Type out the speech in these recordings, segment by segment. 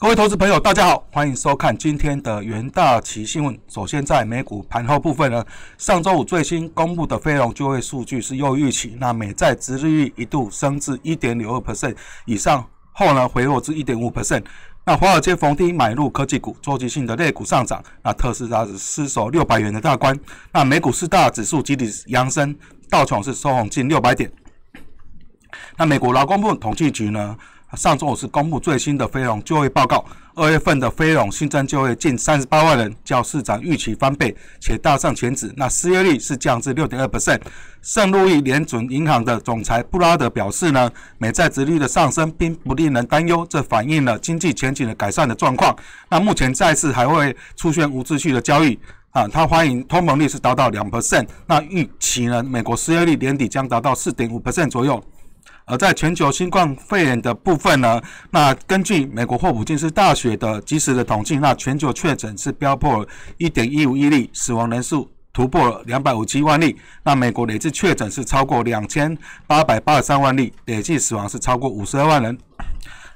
各位投资朋友，大家好，欢迎收看今天的元大旗新闻。首先，在美股盘后部分呢，上周五最新公布的非农就业数据是又预期，那美债殖利率一度升至一点六二 percent 以上，后呢回落至一点五 percent。那华尔街逢低买入科技股，周期性的类股上涨，那特斯拉是失守六百元的大关。那美股四大指数集体扬升，道琼是收红近六百点。那美国劳工部统计局呢？上周五是公布最新的非农就业报告，二月份的非农新增就业近三十八万人，较市场预期翻倍，且大上前指。那失业率是降至六点二 percent。圣路易联准银行的总裁布拉德表示呢，美债殖率的上升并不令人担忧，这反映了经济前景的改善的状况。那目前债市还会出现无秩序的交易啊，他欢迎通膨率是达到两 percent。那预期呢，美国失业率年底将达到四点五 percent 左右。而在全球新冠肺炎的部分呢，那根据美国霍普金斯大学的及时的统计，那全球确诊是飙破一点一五亿例，死亡人数突破了两百五七万例。那美国累计确诊是超过两千八百八十三万例，累计死亡是超过五十二万人。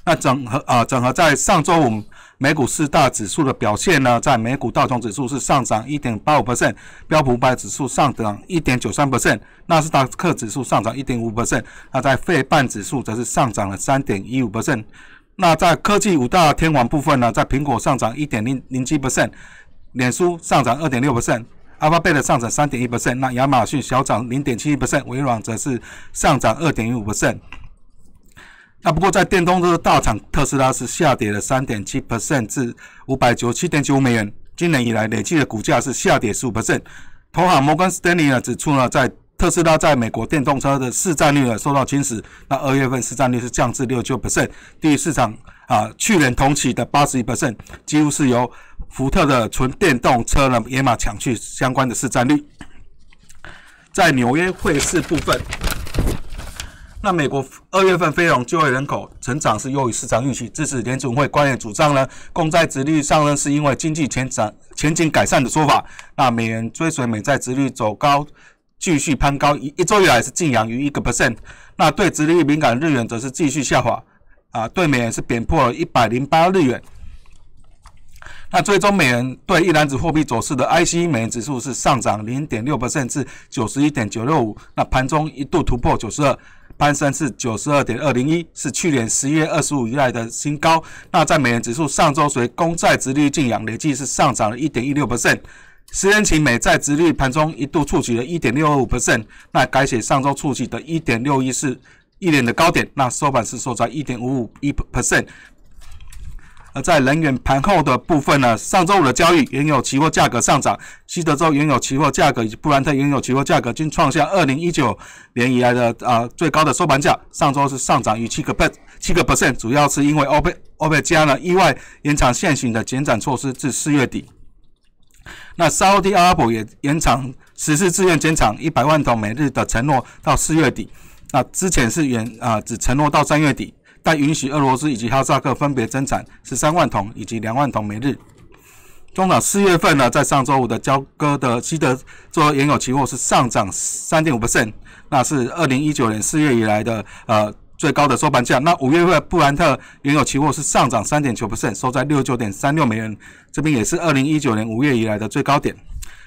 那整合啊，整合在上周五。美股四大指数的表现呢，在美股道琼指数是上涨一点八五 percent，标普五百指数上涨一点九三 percent，纳斯达克指数上涨一点五 percent，那在费半指数则是上涨了三点一五 percent。那在科技五大天王部分呢，在苹果上涨一点零零七 percent，脸书上涨二点六 percent，阿巴贝的上涨三点一 percent，那亚马逊小涨零点七 percent，微软则是上涨二点一五 percent。那不过，在电动车大厂特斯拉是下跌了三点七 percent 至五百九七点九五美元，今年以来累计的股价是下跌十五 percent。投行摩根斯丹利呢指出呢，在特斯拉在美国电动车的市占率呢受到侵蚀，那二月份市占率是降至六九 percent，低于市场啊去年同期的八十一 percent，几乎是由福特的纯电动车呢野马抢去相关的市占率。在纽约汇市部分。那美国二月份非农就业人口成长是优于市场预期，支持联储会官员主张呢，公债殖率上升是因为经济前展前景改善的说法。那美元追随美债殖率走高，继续攀高，一一周以来是净扬于一个 percent。那对殖率敏感日元则是继续下滑，啊，对美元是贬破了一百零八日元。那最终美元对一篮子货币走势的 IC 美元指数是上涨零点六 percent 至九十一点九六五，那盘中一度突破九十二。攀升至九十二点二零一，是去年十一月二十五以来的新高。那在美元指数上周随公债殖率进扬，累计是上涨了一点一六 percent。十年期美债殖率盘中一度触及了一点六二五 percent，那改写上周触及的一点六一是一年的高点。那收盘是收在一点五五一 percent。而在能源盘后的部分呢，上周五的交易，原油期货价格上涨，西德州原油期货价格以及布兰特原油期货价格均创下二零一九年以来的啊最高的收盘价。上周是上涨逾七个 per 七个 percent，主要是因为欧佩欧佩加呢意外延长现行的减产措施至四月底。那沙特阿拉伯也延长实施自愿减产一百万桶每日的承诺到四月底。那之前是原啊只承诺到三月底。但允许俄罗斯以及哈萨克分别增产十三万桶以及两万桶每日。中场四月份呢，在上周五的交割的西德州原油期货是上涨三点五 percent，那是二零一九年四月以来的呃最高的收盘价。那五月份布兰特原油期货是上涨三点九 percent，收在六十九点三六美元，这边也是二零一九年五月以来的最高点。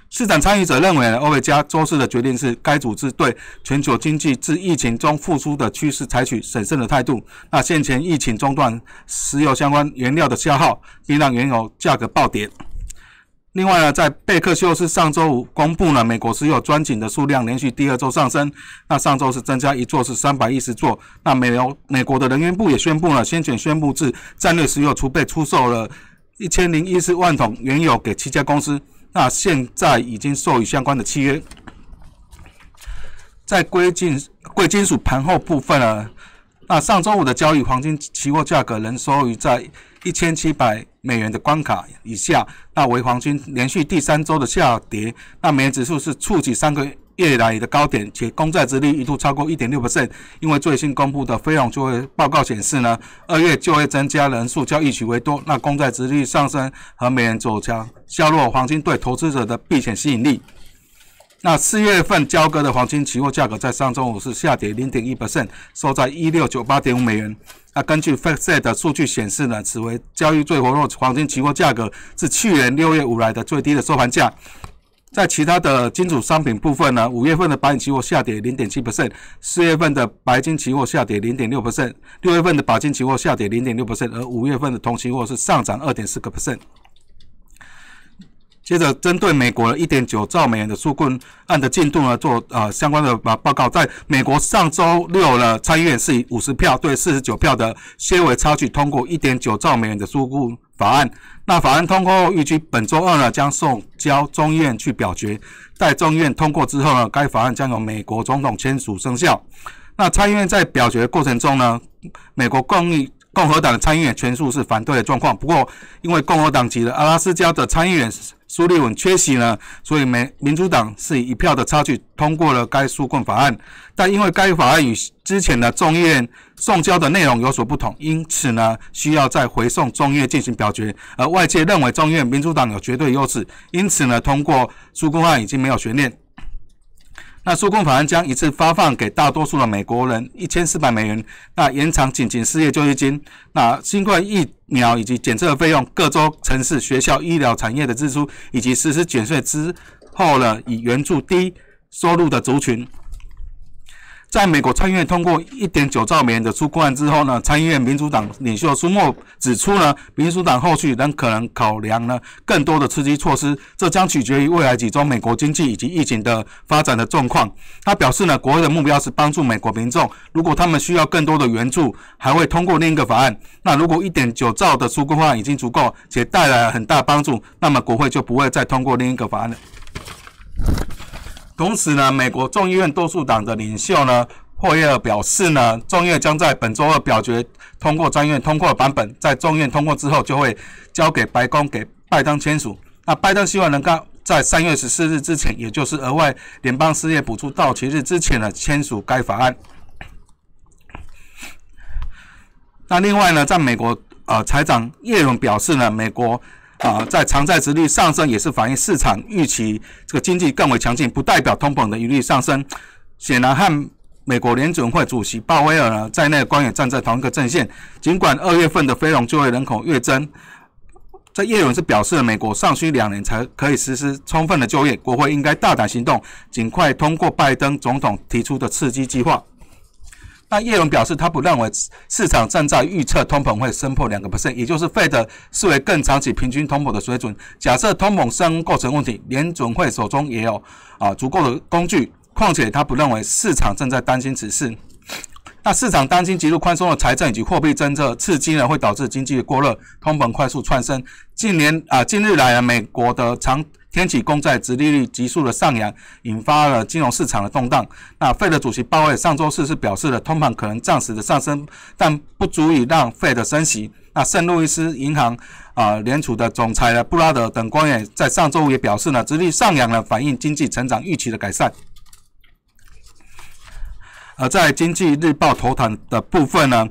市场参与者认为，欧佩加周四的决定是该组织对全球经济自疫情中复苏的趋势采取审慎的态度。那现前疫情中断石油相关原料的消耗，并让原油价格暴跌。另外呢，在贝克休斯上周五公布了美国石油钻井的数量连续第二周上升。那上周是增加一座是三百一十座。那美油美国的能源部也宣布了，先前宣布至战略石油储备出售了一千零一十万桶原油给七家公司。那现在已经授予相关的契约，在贵金贵金属盘后部分呢，那上周五的交易黄金期货价格仍收于在一千七百美元的关卡以下，那为黄金连续第三周的下跌，那美元指数是触及三个。月来的高点，且公债殖率一度超过一点六 percent。因为最新公布的非农就业报告显示呢，二月就业增加人数较预期为多。那公债殖率上升和美元走强，削弱黄金对投资者的避险吸引力。那四月份交割的黄金期货价格在上周五是下跌零点一 percent，收在一六九八点五美元。那根据 FactSet 的数据显示呢，此为交易最活络黄金期货价格，是去年六月五来的最低的收盘价。在其他的金属商品部分呢，五月份的白银期货下跌零点七 percent，四月份的白金期货下跌零点六 percent，六月份的钯金期货下跌零点六 percent，而五月份的铜期货是上涨二点四个 percent。接着，针对美国的一点九兆美元的纾困案的进度呢，做呃相关的啊报告。在美国上周六呢，参议院是以五十票对四十九票的些微差距通过一点九兆美元的纾困法案。那法案通过后，预计本周二呢将送交众议院去表决。待众议院通过之后呢，该法案将由美国总统签署生效。那参议院在表决过程中呢，美国共议共和党的参议员全数是反对的状况。不过，因为共和党籍的阿拉斯加的参议员。苏利文缺席呢，所以美民主党是以一票的差距通过了该纾困法案。但因为该法案与之前的众议院送交的内容有所不同，因此呢需要再回送众议院进行表决。而外界认为众议院民主党有绝对优势，因此呢通过纾困案已经没有悬念。那纾困法案将一次发放给大多数的美国人一千四百美元，那延长紧急失业救济金，那新冠疫苗以及检测费用，各州、城市、学校、医疗产业的支出，以及实施减税之后呢，以援助低收入的族群。在美国参议院通过一点九兆美元的纾困案之后呢，参议院民主党领袖苏默指出呢，民主党后续仍可能考量呢更多的刺激措施，这将取决于未来几周美国经济以及疫情的发展的状况。他表示呢，国会的目标是帮助美国民众，如果他们需要更多的援助，还会通过另一个法案。那如果一点九兆的纾困案已经足够且带来了很大帮助，那么国会就不会再通过另一个法案了。同时呢，美国众议院多数党的领袖呢霍耶尔表示呢，众议院将在本周二表决通过参议院通过的版本，在众院通过之后，就会交给白宫给拜登签署。那拜登希望能够在三月十四日之前，也就是额外联邦失业补助到期日之前呢，签署该法案。那另外呢，在美国呃，财长耶伦表示呢，美国。啊，在偿债值率上升也是反映市场预期这个经济更为强劲，不代表通膨的余率上升。显然和美国联准会主席鲍威尔呢在内的官员站在同一个阵线。尽管二月份的非农就业人口月增，在叶伦是表示美国尚需两年才可以实施充分的就业，国会应该大胆行动，尽快通过拜登总统提出的刺激计划。那叶伦表示，他不认为市场正在预测通膨会升破两个 percent，也就是费德视为更长期平均通膨的水准。假设通膨升构成问题，联准会手中也有啊足够的工具。况且他不认为市场正在担心此事。那市场担心极度宽松的财政以及货币政策刺激呢，会导致经济的过热，通膨快速窜升。近年啊，近日来啊，美国的长天启公债直利率急速的上扬，引发了金融市场的动荡。那费的主席鲍威尔上周四是表示了通膨可能暂时的上升，但不足以让费的升息。那圣路易斯银行啊联储的总裁呢布拉德等官员在上周五也表示呢，直利率上扬了，反映经济成长预期的改善。而在经济日报头版的部分呢？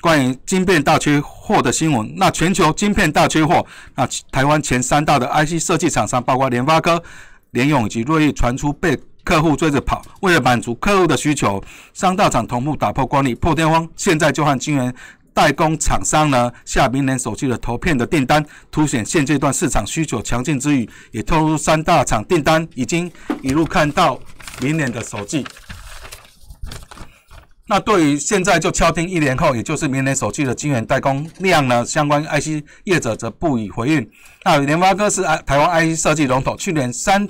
关于晶片大缺货的新闻，那全球晶片大缺货，那台湾前三大的 IC 设计厂商，包括联发科、联咏以及瑞昱，传出被客户追着跑。为了满足客户的需求，三大厂同步打破惯例，破天荒，现在就和晶圆代工厂商呢下明年手机的投片的订单，凸显现阶段市场需求强劲之余，也透露三大厂订单已经一路看到明年的手机。那对于现在就敲定一年后，也就是明年首季的晶圆代工量呢，相关 IC 业者则不予回应。那联发科是台湾 IC 设计龙头，去年三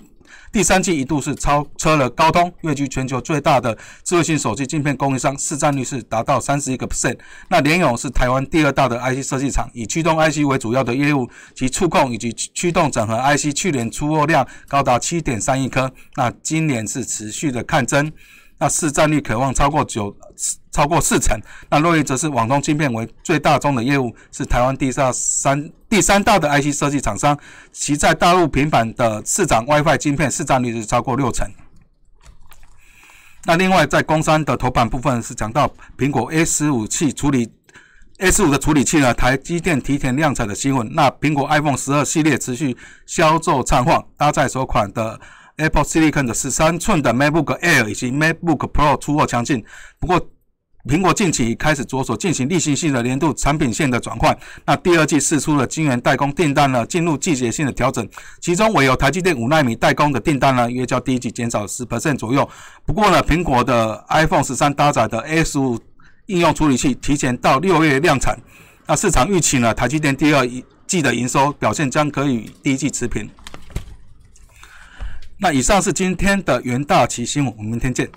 第三季一度是超车了高通，跃居全球最大的智慧型手机晶片供应商，市占率是达到三十一个 percent。那联咏是台湾第二大的 IC 设计厂，以驱动 IC 为主要的业务，其触控以及驱动整合 IC 去年出货量高达七点三亿颗，那今年是持续的看增。那市占率渴望超过九，超过四成。那洛伊则是网通晶片为最大宗的业务，是台湾第三三第三大的 IC 设计厂商。其在大陆平板的市场 WiFi 晶片市占率是超过六成。那另外在工商的头版部分是讲到苹果 A 十五器处理 A 十五的处理器呢，台积电提前量产的新闻。那苹果 iPhone 十二系列持续销售畅旺，搭载首款的。Apple Silicon 的十三寸的 MacBook Air 以及 MacBook Pro 出货强劲，不过。苹果近期开始着手进行例行性的年度产品线的转换，那第二季试出的晶圆代工订单呢，进入季节性的调整，其中唯有台积电五纳米代工的订单呢，约较第一季减少十 percent 左右。不过呢，苹果的 iPhone 十三搭载的 A 十五应用处理器提前到六月量产，那市场预期呢，台积电第二季的营收表现将可以与第一季持平。那以上是今天的元大旗新闻，我们明天见。